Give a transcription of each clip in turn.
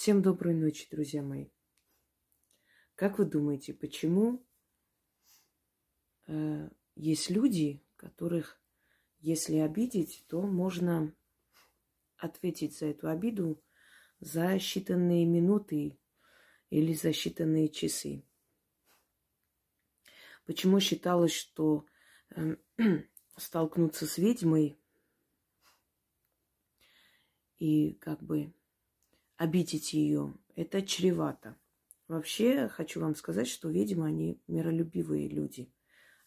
Всем доброй ночи, друзья мои. Как вы думаете, почему э, есть люди, которых, если обидеть, то можно ответить за эту обиду за считанные минуты или за считанные часы? Почему считалось, что э, столкнуться с ведьмой и как бы обидеть ее, это чревато. Вообще, хочу вам сказать, что ведьмы, они миролюбивые люди.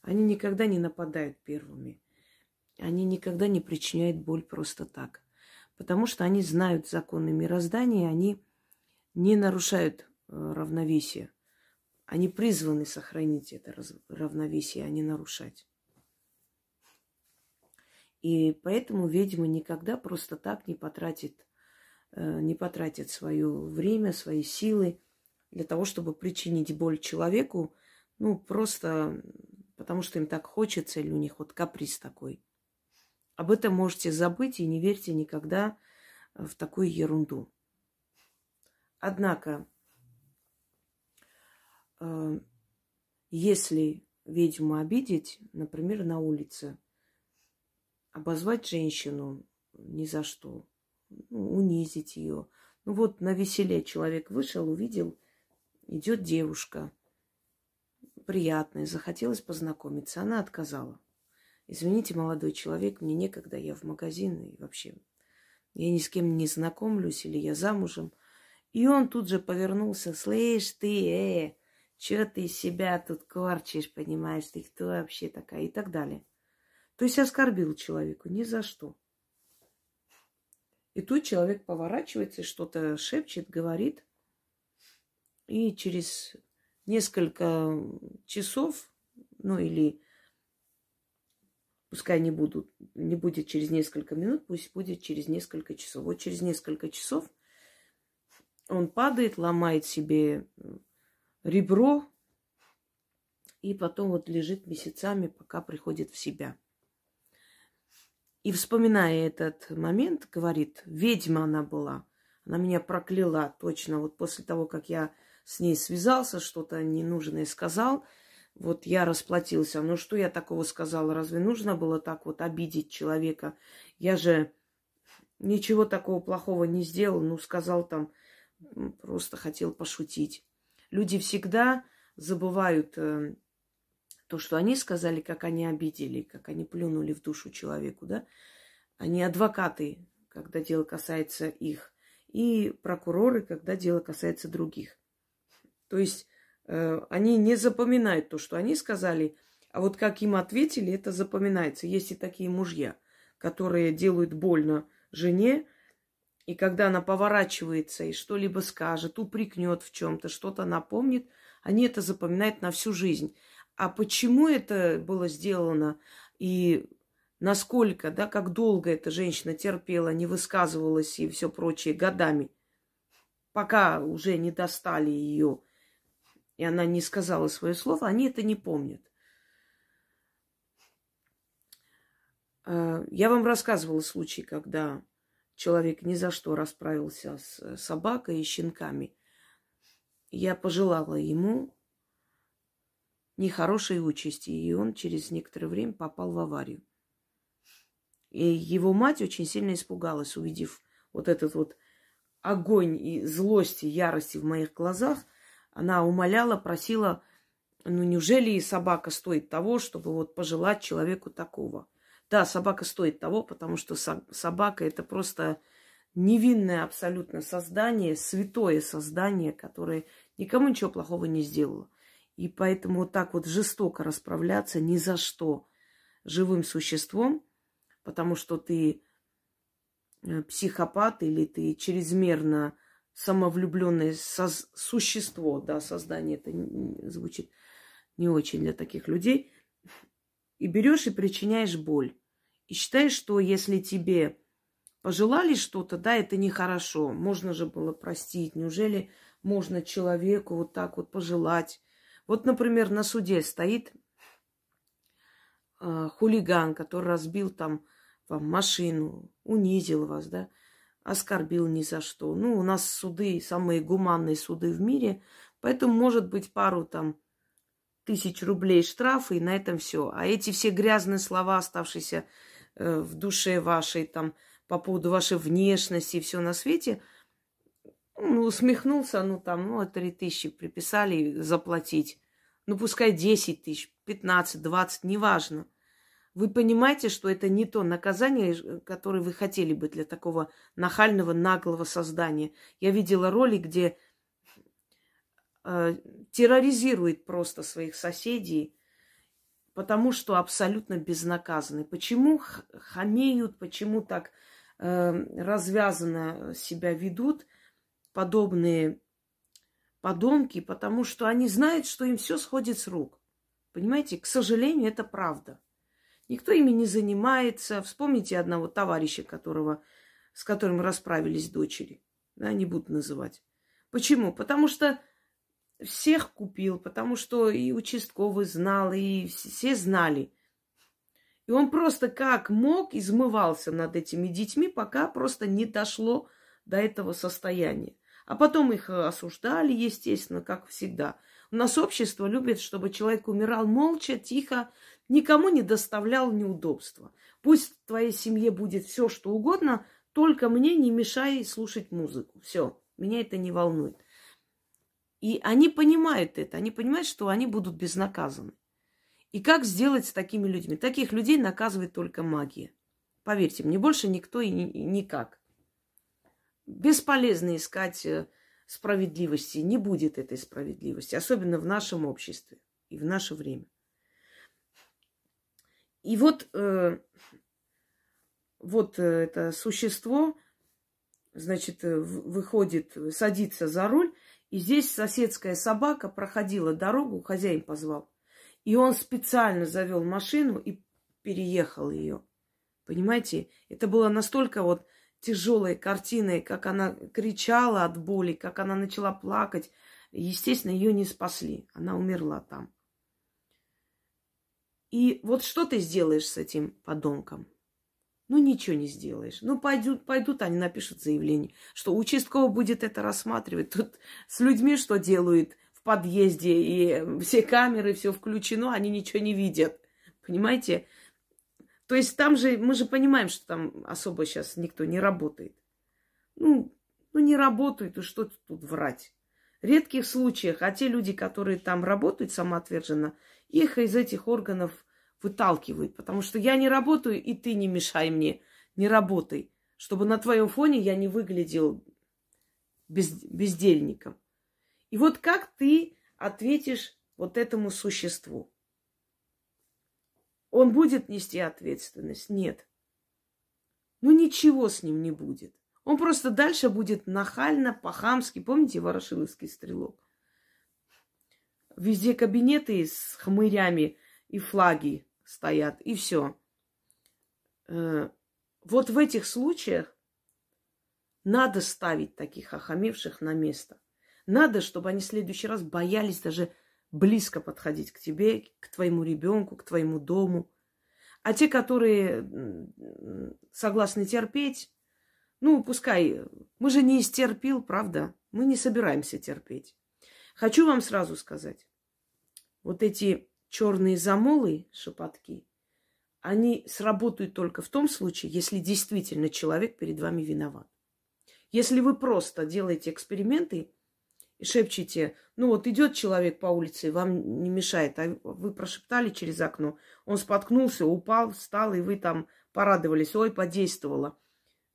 Они никогда не нападают первыми. Они никогда не причиняют боль просто так. Потому что они знают законы мироздания, они не нарушают э, равновесие. Они призваны сохранить это равновесие, а не нарушать. И поэтому ведьма никогда просто так не потратит, не потратит свое время, свои силы для того, чтобы причинить боль человеку, ну, просто потому что им так хочется, или у них вот каприз такой. Об этом можете забыть и не верьте никогда в такую ерунду. Однако, э, если ведьму обидеть, например, на улице, обозвать женщину ни за что, унизить ее. Ну вот на веселе человек вышел, увидел, идет девушка приятная, захотелось познакомиться, она отказала. Извините, молодой человек, мне некогда, я в магазин и вообще я ни с кем не знакомлюсь или я замужем. И он тут же повернулся, слышь ты, э, что ты себя тут корчишь, понимаешь, ты кто вообще такая и так далее. То есть оскорбил человеку ни за что. И тут человек поворачивается и что-то шепчет, говорит. И через несколько часов, ну или пускай не, будут, не будет через несколько минут, пусть будет через несколько часов. Вот через несколько часов он падает, ломает себе ребро, и потом вот лежит месяцами, пока приходит в себя. И вспоминая этот момент, говорит, ведьма она была. Она меня прокляла точно. Вот после того, как я с ней связался, что-то ненужное сказал, вот я расплатился. Ну что я такого сказала? Разве нужно было так вот обидеть человека? Я же ничего такого плохого не сделал. Ну, сказал там, просто хотел пошутить. Люди всегда забывают э, то, что они сказали, как они обидели, как они плюнули в душу человеку, да, они адвокаты, когда дело касается их, и прокуроры, когда дело касается других. То есть э, они не запоминают то, что они сказали, а вот как им ответили, это запоминается. Есть и такие мужья, которые делают больно жене, и когда она поворачивается и что-либо скажет, упрекнет в чем-то, что-то напомнит, они это запоминают на всю жизнь. А почему это было сделано и насколько, да, как долго эта женщина терпела, не высказывалась и все прочее годами, пока уже не достали ее, и она не сказала свое слово, они это не помнят. А, я вам рассказывала случай, когда человек ни за что расправился с собакой и щенками. Я пожелала ему нехорошей участи, и он через некоторое время попал в аварию. И его мать очень сильно испугалась, увидев вот этот вот огонь и злость и ярости в моих глазах. Она умоляла, просила, ну неужели и собака стоит того, чтобы вот пожелать человеку такого? Да, собака стоит того, потому что собака это просто невинное абсолютно создание, святое создание, которое никому ничего плохого не сделало. И поэтому вот так вот жестоко расправляться ни за что живым существом, потому что ты э, психопат или ты чрезмерно самовлюбленное существо, да, создание, это звучит не очень для таких людей, и берешь и причиняешь боль. И считаешь, что если тебе пожелали что-то, да, это нехорошо, можно же было простить. Неужели можно человеку вот так вот пожелать? Вот, например, на суде стоит э, хулиган, который разбил там вам машину, унизил вас, да, оскорбил ни за что. Ну, у нас суды, самые гуманные суды в мире, поэтому может быть пару там тысяч рублей штрафа, и на этом все. А эти все грязные слова, оставшиеся э, в душе вашей, там, по поводу вашей внешности и все на свете, ну, усмехнулся, ну, там, ну, три тысячи приписали заплатить. Ну, пускай 10 тысяч, 15, 20, неважно. Вы понимаете, что это не то наказание, которое вы хотели бы для такого нахального, наглого создания. Я видела ролик, где э, терроризирует просто своих соседей, потому что абсолютно безнаказаны. Почему хамеют, почему так э, развязанно себя ведут подобные подонки? Потому что они знают, что им все сходит с рук. Понимаете, к сожалению, это правда. Никто ими не занимается. Вспомните одного товарища, которого, с которым расправились дочери. Да, не буду называть. Почему? Потому что всех купил, потому что и участковый знал, и все знали. И он просто как мог измывался над этими детьми, пока просто не дошло до этого состояния. А потом их осуждали, естественно, как всегда. У нас общество любит, чтобы человек умирал молча, тихо, никому не доставлял неудобства. Пусть в твоей семье будет все, что угодно, только мне не мешай слушать музыку. Все, меня это не волнует. И они понимают это, они понимают, что они будут безнаказаны. И как сделать с такими людьми? Таких людей наказывает только магия. Поверьте мне, больше никто и никак. Бесполезно искать э, справедливости. Не будет этой справедливости, особенно в нашем обществе и в наше время. И вот, э, вот э, это существо, значит, э, выходит, садится за руль, и здесь соседская собака проходила дорогу, хозяин позвал. И он специально завел машину и переехал ее. Понимаете, это было настолько вот тяжелой картиной, как она кричала от боли, как она начала плакать. Естественно, ее не спасли. Она умерла там. И вот что ты сделаешь с этим подонком? Ну, ничего не сделаешь. Ну, пойдут, пойдут они напишут заявление, что участковый будет это рассматривать. Тут с людьми что делают в подъезде, и все камеры, все включено, они ничего не видят. Понимаете? То есть там же, мы же понимаем, что там особо сейчас никто не работает. Ну, ну не работают, и что тут врать? В редких случаях, а те люди, которые там работают самоотверженно, их из этих органов выталкивают. Потому что я не работаю, и ты не мешай мне. Не работай. Чтобы на твоем фоне я не выглядел без, бездельником. И вот как ты ответишь вот этому существу? Он будет нести ответственность? Нет. Ну ничего с ним не будет. Он просто дальше будет нахально, по-хамски. Помните Ворошиловский стрелок? Везде кабинеты с хмырями и флаги стоят, и все. Э, вот в этих случаях надо ставить таких охамевших на место. Надо, чтобы они в следующий раз боялись даже близко подходить к тебе, к твоему ребенку, к твоему дому. А те, которые согласны терпеть, ну, пускай, мы же не истерпил, правда? Мы не собираемся терпеть. Хочу вам сразу сказать, вот эти черные замолы, шепотки, они сработают только в том случае, если действительно человек перед вами виноват. Если вы просто делаете эксперименты шепчете, ну вот идет человек по улице, вам не мешает, а вы прошептали через окно, он споткнулся, упал, встал, и вы там порадовались, ой, подействовало.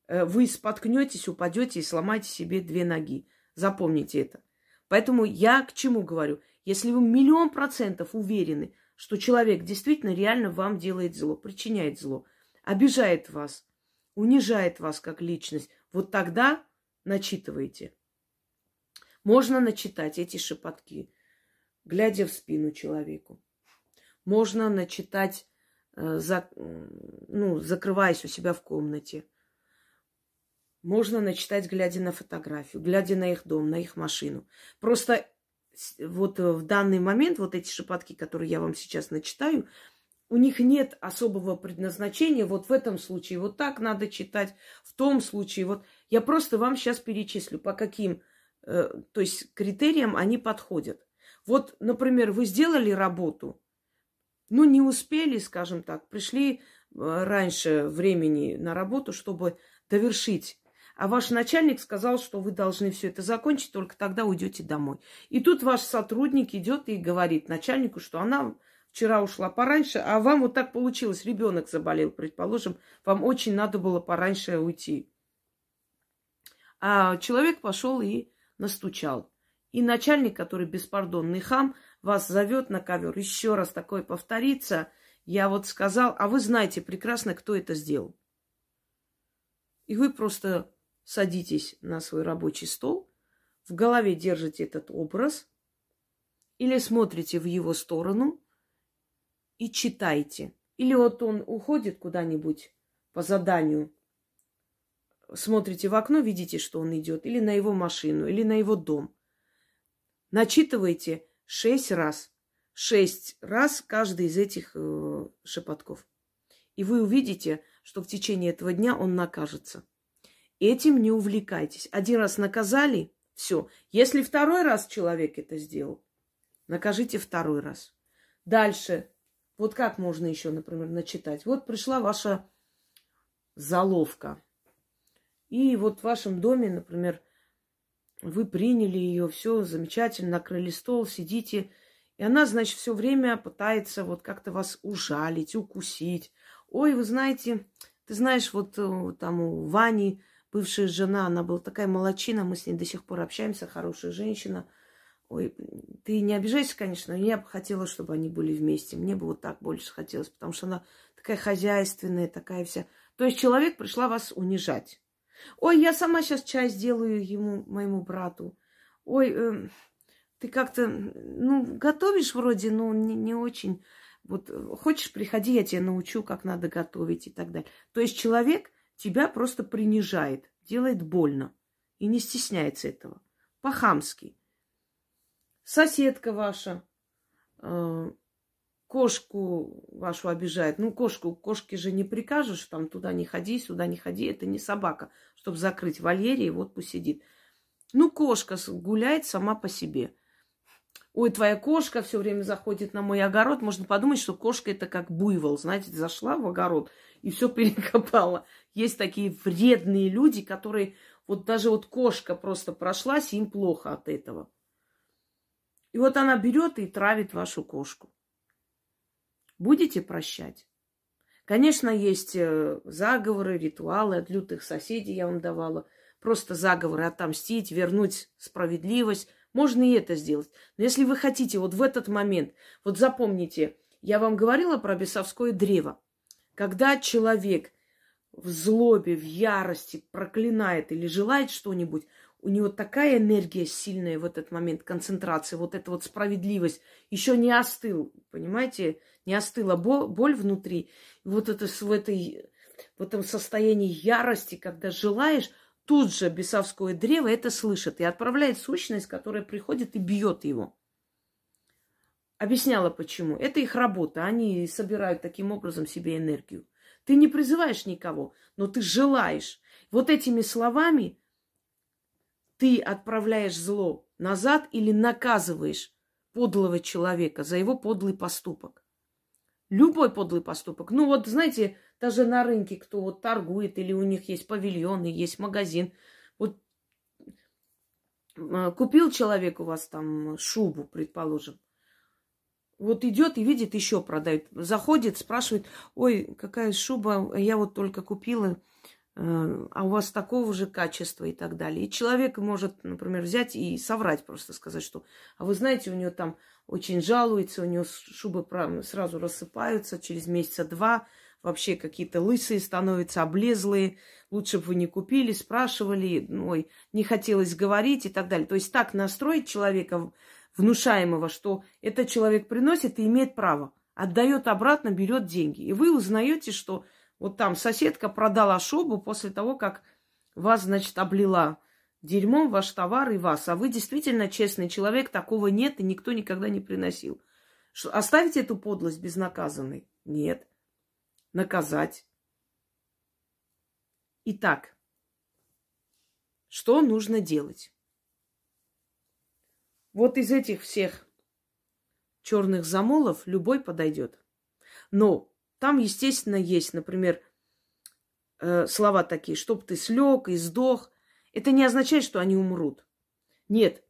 Э, вы споткнетесь, упадете и сломаете себе две ноги. Запомните это. Поэтому я к чему говорю? Если вы миллион процентов уверены, что человек действительно реально вам делает зло, причиняет зло, обижает вас, унижает вас как личность, вот тогда начитывайте. Можно начитать эти шепотки, глядя в спину человеку. Можно начитать, э, за, ну, закрываясь у себя в комнате. Можно начитать, глядя на фотографию, глядя на их дом, на их машину. Просто вот э, в данный момент вот эти шепотки, которые я вам сейчас начитаю, у них нет особого предназначения. Вот в этом случае вот так надо читать, в том случае вот Я просто вам сейчас перечислю, по каким, то есть критериям они подходят. Вот, например, вы сделали работу, ну, не успели, скажем так, пришли э, раньше времени на работу, чтобы довершить. А ваш начальник сказал, что вы должны все это закончить, только тогда уйдете домой. И тут ваш сотрудник идет и говорит начальнику, что она вчера ушла пораньше, а вам вот так получилось, ребенок заболел, предположим, вам очень надо было пораньше уйти. А человек пошел и настучал. И начальник, который беспардонный хам, вас зовет на ковер. Еще раз такое повторится. Я вот сказал, а вы знаете прекрасно, кто это сделал. И вы просто садитесь на свой рабочий стол, в голове держите этот образ или смотрите в его сторону и читайте. Или вот он уходит куда-нибудь по заданию, смотрите в окно, видите, что он идет, или на его машину, или на его дом. Начитывайте шесть раз. Шесть раз каждый из этих э, шепотков. И вы увидите, что в течение этого дня он накажется. Этим не увлекайтесь. Один раз наказали, все. Если второй раз человек это сделал, накажите второй раз. Дальше. Вот как можно еще, например, начитать? Вот пришла ваша заловка. И вот в вашем доме, например, вы приняли ее, все замечательно, накрыли стол, сидите. И она, значит, все время пытается вот как-то вас ужалить, укусить. Ой, вы знаете, ты знаешь, вот э, там у Вани бывшая жена, она была такая молочина, мы с ней до сих пор общаемся, хорошая женщина. Ой, ты не обижайся, конечно, но я бы хотела, чтобы они были вместе. Мне бы вот так больше хотелось, потому что она такая хозяйственная, такая вся. То есть человек пришла вас унижать. Ой, я сама сейчас чай сделаю ему, моему брату. Ой, э, ты как-то, ну, готовишь вроде, но не, не очень. Вот э, хочешь, приходи, я тебя научу, как надо готовить и так далее. То есть человек тебя просто принижает, делает больно и не стесняется этого. По-хамски. Соседка ваша, э, кошку вашу обижает. Ну, кошку, кошке же не прикажешь, там туда не ходи, сюда не ходи. Это не собака, чтобы закрыть вольере и вот пусть сидит. Ну, кошка гуляет сама по себе. Ой, твоя кошка все время заходит на мой огород. Можно подумать, что кошка это как буйвол. Знаете, зашла в огород и все перекопала. Есть такие вредные люди, которые вот даже вот кошка просто прошлась, им плохо от этого. И вот она берет и травит вашу кошку. Будете прощать? Конечно, есть э, заговоры, ритуалы от лютых соседей, я вам давала. Просто заговоры отомстить, вернуть справедливость. Можно и это сделать. Но если вы хотите вот в этот момент, вот запомните, я вам говорила про бесовское древо. Когда человек в злобе, в ярости проклинает или желает что-нибудь, у него такая энергия сильная в этот момент, концентрация, вот эта вот справедливость, еще не остыл, понимаете, не остыла боль, внутри. Вот это в, этой, в этом состоянии ярости, когда желаешь, тут же бесовское древо это слышит и отправляет сущность, которая приходит и бьет его. Объясняла почему. Это их работа. Они собирают таким образом себе энергию. Ты не призываешь никого, но ты желаешь. Вот этими словами ты отправляешь зло назад или наказываешь подлого человека за его подлый поступок. Любой подлый поступок. Ну вот, знаете, даже на рынке, кто вот торгует, или у них есть павильон, и есть магазин. Вот э, купил человек у вас там шубу, предположим. Вот идет и видит, еще продают. Заходит, спрашивает, ой, какая шуба, я вот только купила, а у вас такого же качества и так далее. И человек может, например, взять и соврать просто, сказать, что, а вы знаете, у нее там очень жалуется, у нее шубы сразу рассыпаются через месяца два, вообще какие-то лысые становятся, облезлые, лучше бы вы не купили, спрашивали, ой, не хотелось говорить и так далее. То есть так настроить человека внушаемого, что этот человек приносит и имеет право, отдает обратно, берет деньги. И вы узнаете, что вот там соседка продала шубу после того, как вас, значит, облила дерьмом ваш товар и вас. А вы действительно честный человек, такого нет и никто никогда не приносил. Что, оставить эту подлость безнаказанной? Нет. Наказать. Итак, что нужно делать. Вот из этих всех черных замолов любой подойдет. Но там, естественно, есть, например, э, слова такие, чтоб ты слег и сдох. Это не означает, что они умрут. Нет,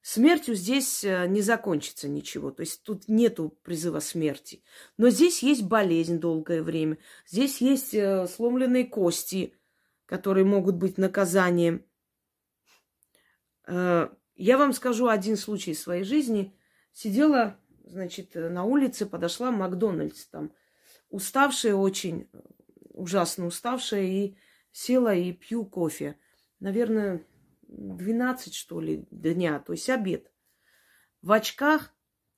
смертью здесь э, не закончится ничего. То есть тут нету призыва смерти. Но здесь есть болезнь долгое время. Здесь есть э, сломленные кости, которые могут быть наказанием. Я вам скажу один случай из своей жизни. Сидела, значит, на улице, подошла Макдональдс там, уставшая очень, ужасно уставшая, и села и пью кофе. Наверное, 12, что ли, дня, то есть обед. В очках,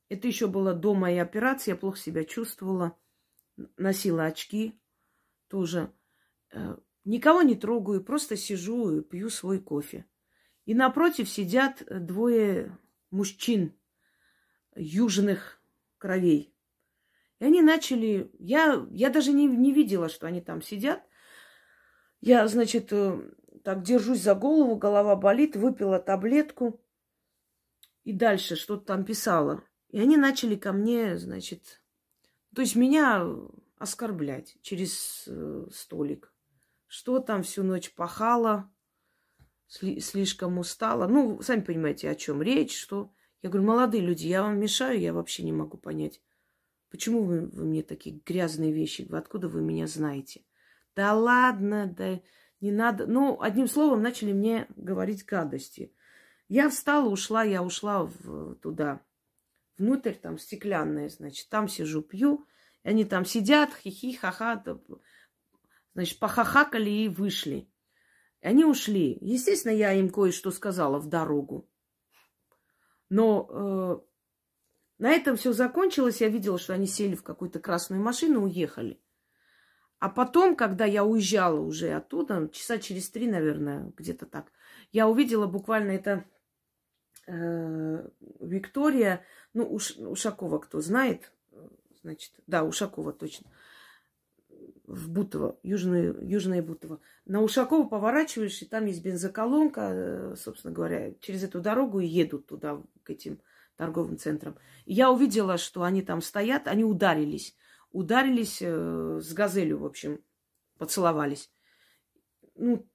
это еще было до моей операции, я плохо себя чувствовала, носила очки тоже. Э, никого не трогаю, просто сижу и пью свой кофе. И напротив сидят двое мужчин южных кровей. И они начали... Я, я даже не, не видела, что они там сидят. Я, значит, э, так держусь за голову, голова болит, выпила таблетку. И дальше что-то там писала. И они начали ко мне, значит... То есть меня оскорблять через э, столик. Что там всю ночь пахала, слишком устала. Ну, сами понимаете, о чем речь, что... Я говорю, молодые люди, я вам мешаю, я вообще не могу понять. Почему вы, вы мне такие грязные вещи? Откуда вы меня знаете? Да ладно, да не надо. Ну, одним словом, начали мне говорить гадости. Я встала, ушла, я ушла в, туда, внутрь, там стеклянная, значит, там сижу, пью. И они там сидят, хихи, ха-ха, значит, похахакали и вышли. И они ушли. Естественно, я им кое-что сказала в дорогу. Но э, на этом все закончилось. Я видела, что они сели в какую-то красную машину и уехали. А потом, когда я уезжала уже оттуда, часа через три, наверное, где-то так, я увидела буквально это э, Виктория, ну, Уш, Ушакова, кто знает, значит, да, Ушакова точно, в Бутово, Южное, Южное Бутово. На Ушакова поворачиваешь, и там есть бензоколонка, э, собственно говоря, через эту дорогу и едут туда, к этим торговым центрам. И я увидела, что они там стоят, они ударились ударились э, с газелью, в общем, поцеловались. Ну,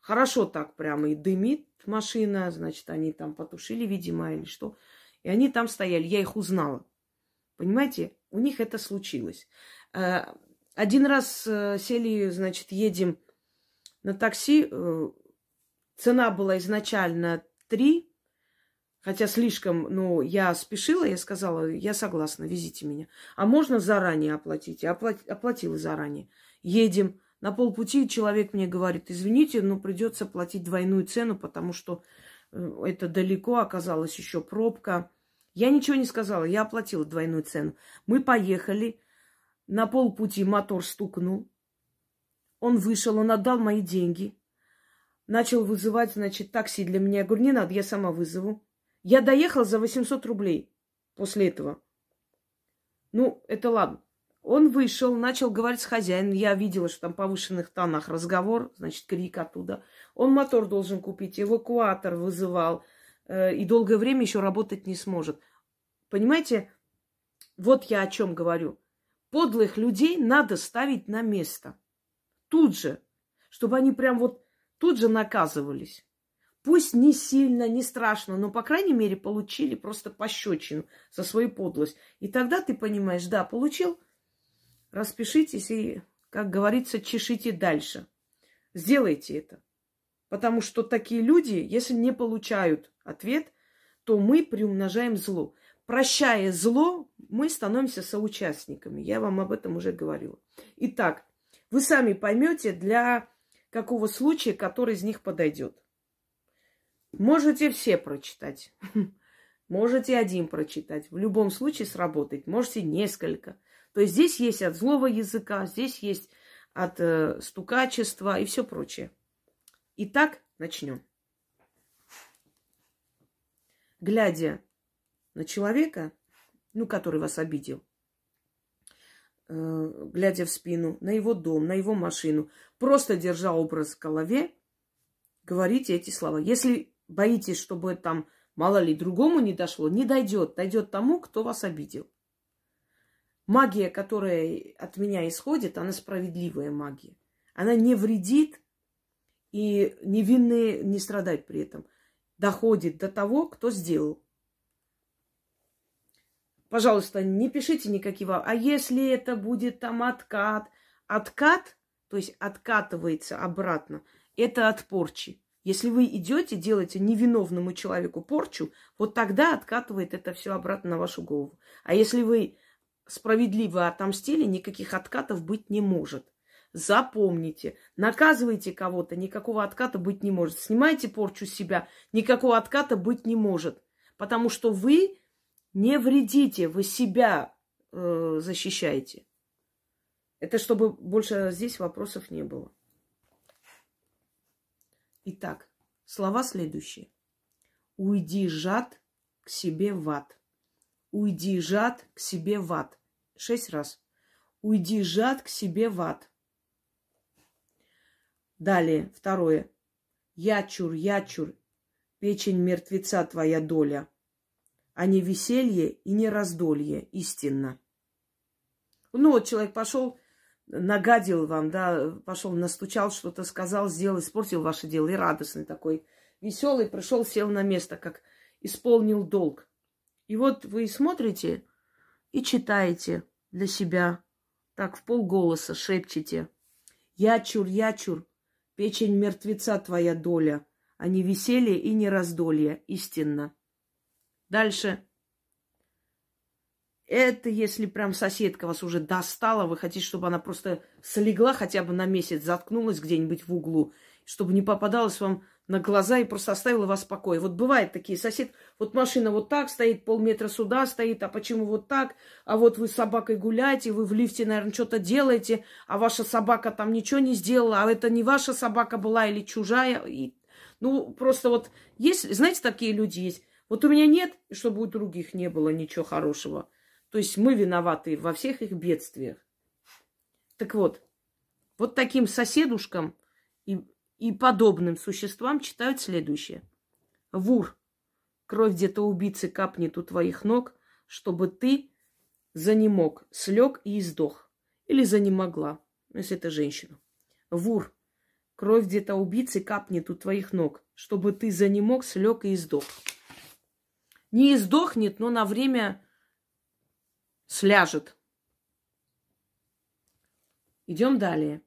хорошо так прямо и дымит машина, значит, они там потушили, видимо, или что. И они там стояли, я их узнала. Понимаете, у них это случилось. Э, один раз э, сели, значит, едем на такси. Цена была изначально три Хотя слишком, ну, я спешила, я сказала, я согласна, везите меня. А можно заранее оплатить? Я оплати, оплатила заранее. Едем. На полпути человек мне говорит, извините, но придется платить двойную цену, потому что э, это далеко, оказалась еще пробка. Я ничего не сказала, я оплатила двойную цену. Мы поехали, на полпути мотор стукнул. Он вышел, он отдал мои деньги. Начал вызывать, значит, такси для меня. Я говорю, не надо, я сама вызову. Я доехал за 800 рублей после этого. Ну, это ладно. Он вышел, начал говорить с хозяином. Я видела, что там повышенных тонах разговор, значит, крик оттуда. Он мотор должен купить, эвакуатор вызывал. Э, и долгое время еще работать не сможет. Понимаете, вот я о чем говорю. Подлых людей надо ставить на место. Тут же. Чтобы они прям вот тут же наказывались. Пусть не сильно, не страшно, но, по крайней мере, получили просто пощечину за свою подлость. И тогда ты понимаешь, да, получил, распишитесь и, как говорится, чешите дальше. Сделайте это. Потому что такие люди, если не получают ответ, то мы приумножаем зло. Прощая зло, мы становимся соучастниками. Я вам об этом уже говорила. Итак, вы сами поймете, для какого случая, который из них подойдет. Можете все прочитать. Можете один прочитать. В любом случае сработать. Можете несколько. То есть здесь есть от злого языка, здесь есть от э, стукачества и все прочее. Итак, начнем. Глядя на человека, ну, который вас обидел, э, глядя в спину, на его дом, на его машину, просто держа образ в голове, говорите эти слова. Если боитесь, чтобы там, мало ли, другому не дошло, не дойдет. Дойдет тому, кто вас обидел. Магия, которая от меня исходит, она справедливая магия. Она не вредит, и невинные не страдают при этом. Доходит до того, кто сделал. Пожалуйста, не пишите никакие... А если это будет там откат? Откат, то есть откатывается обратно, это от порчи. Если вы идете, делаете невиновному человеку порчу, вот тогда откатывает это все обратно на вашу голову. А если вы справедливо отомстили, никаких откатов быть не может. Запомните, наказывайте кого-то, никакого отката быть не может. Снимайте порчу с себя, никакого отката быть не может. Потому что вы не вредите, вы себя э, защищаете. Это чтобы больше здесь вопросов не было. Итак, слова следующие. Уйди, жад, к себе в ад. Уйди, жад, к себе в ад. Шесть раз. Уйди, жад, к себе в ад. Далее, второе. Ячур, ячур, печень мертвеца твоя доля, а не веселье и не раздолье, истинно. Ну вот человек пошел, нагадил вам, да, пошел, настучал, что-то сказал, сделал, испортил ваше дело, и радостный такой, веселый, пришел, сел на место, как исполнил долг. И вот вы смотрите и читаете для себя, так в полголоса шепчете. Ячур, ячур, печень мертвеца твоя доля, а не веселье и не раздолье, истинно. Дальше. Это если прям соседка вас уже достала, вы хотите, чтобы она просто слегла хотя бы на месяц, заткнулась где-нибудь в углу, чтобы не попадалась вам на глаза и просто оставила вас в покое. Вот бывают такие сосед, вот машина вот так стоит, полметра сюда стоит, а почему вот так? А вот вы с собакой гуляете, вы в лифте, наверное, что-то делаете, а ваша собака там ничего не сделала, а это не ваша собака была или чужая. И, ну, просто вот есть, знаете, такие люди есть. Вот у меня нет, чтобы у других не было ничего хорошего. То есть мы виноваты во всех их бедствиях. Так вот, вот таким соседушкам и и подобным существам читают следующее. Вур, кровь где-то убийцы капнет у твоих ног, чтобы ты занемог, слег и издох. Или занемогла, если это женщина. Вур, кровь где-то убийцы капнет у твоих ног, чтобы ты занемог, слег и издох. Не издохнет, но на время сляжет. Идем далее.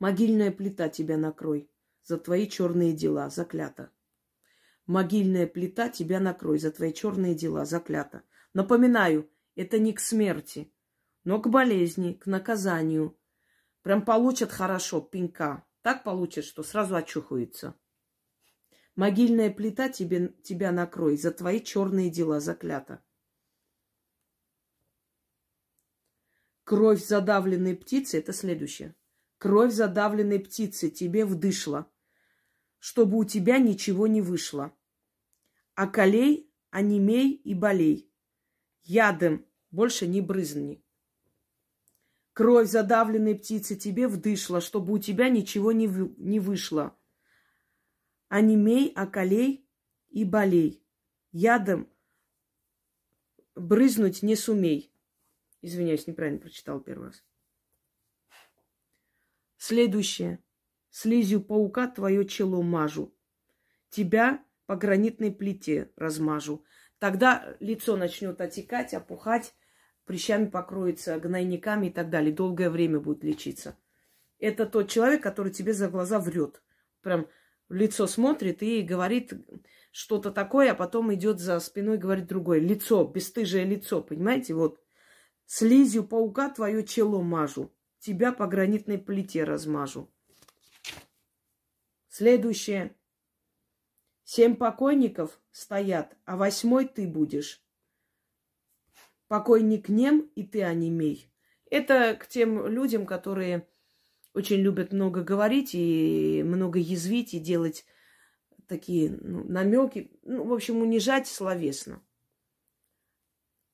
Могильная плита тебя накрой за твои черные дела, заклято. Могильная плита тебя накрой за твои черные дела, заклято. Напоминаю, это не к смерти, но к болезни, к наказанию. Прям получат хорошо пенька. Так получат, что сразу очухаются. Могильная плита тебе, тебя накрой за твои черные дела, заклято. Кровь задавленной птицы – это следующее. Кровь задавленной птицы тебе вдышла, чтобы у тебя ничего не вышло. А колей, онемей и болей. Ядом больше не брызни. Кровь задавленной птицы тебе вдышла, чтобы у тебя ничего не, вы, не вышло. Онемей, околей и болей. Ядом брызнуть не сумей. Извиняюсь, неправильно прочитал первый раз. Следующее. Слизью паука твое чело мажу. Тебя по гранитной плите размажу. Тогда лицо начнет отекать, опухать, прыщами покроется, гнойниками и так далее. Долгое время будет лечиться. Это тот человек, который тебе за глаза врет. Прям в лицо смотрит и говорит что-то такое, а потом идет за спиной говорит другое. Лицо, бесстыжее лицо, понимаете? Вот. Слизью паука твое чело мажу тебя по гранитной плите размажу. Следующее. Семь покойников стоят, а восьмой ты будешь. Покойник нем, и ты онемей. Это к тем людям, которые очень любят много говорить и много язвить, и делать такие ну, намеки, ну, в общем, унижать словесно.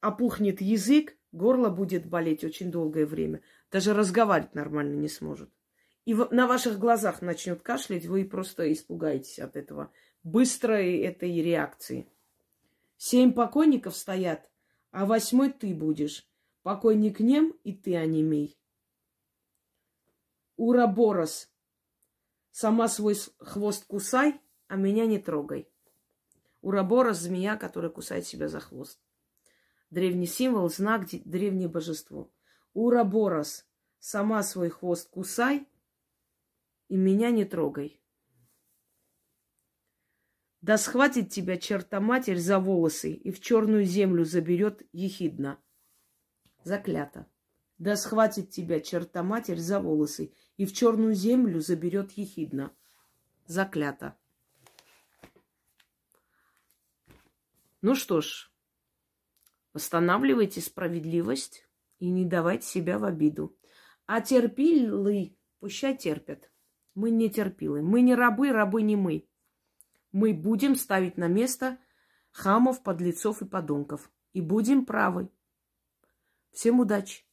Опухнет язык, горло будет болеть очень долгое время. Даже разговаривать нормально не сможет. и на ваших глазах начнет кашлять, вы просто испугаетесь от этого быстрой этой реакции. Семь покойников стоят, а восьмой ты будешь. Покойник нем, и ты онемей. Ураборос, сама свой хвост кусай, а меня не трогай. Ураборос – змея, которая кусает себя за хвост. Древний символ, знак, древнее божество. Ураборос, сама свой хвост кусай, и меня не трогай. Да схватит тебя черта-матерь за волосы и в черную землю заберет ехидно. Заклято. Да схватит тебя черта-матерь за волосы и в черную землю заберет ехидно. Заклято. Ну что ж, восстанавливайте справедливость и не давайте себя в обиду. А терпилы пущай терпят. Мы не терпилы. Мы не рабы, рабы не мы мы будем ставить на место хамов, подлецов и подонков. И будем правы. Всем удачи!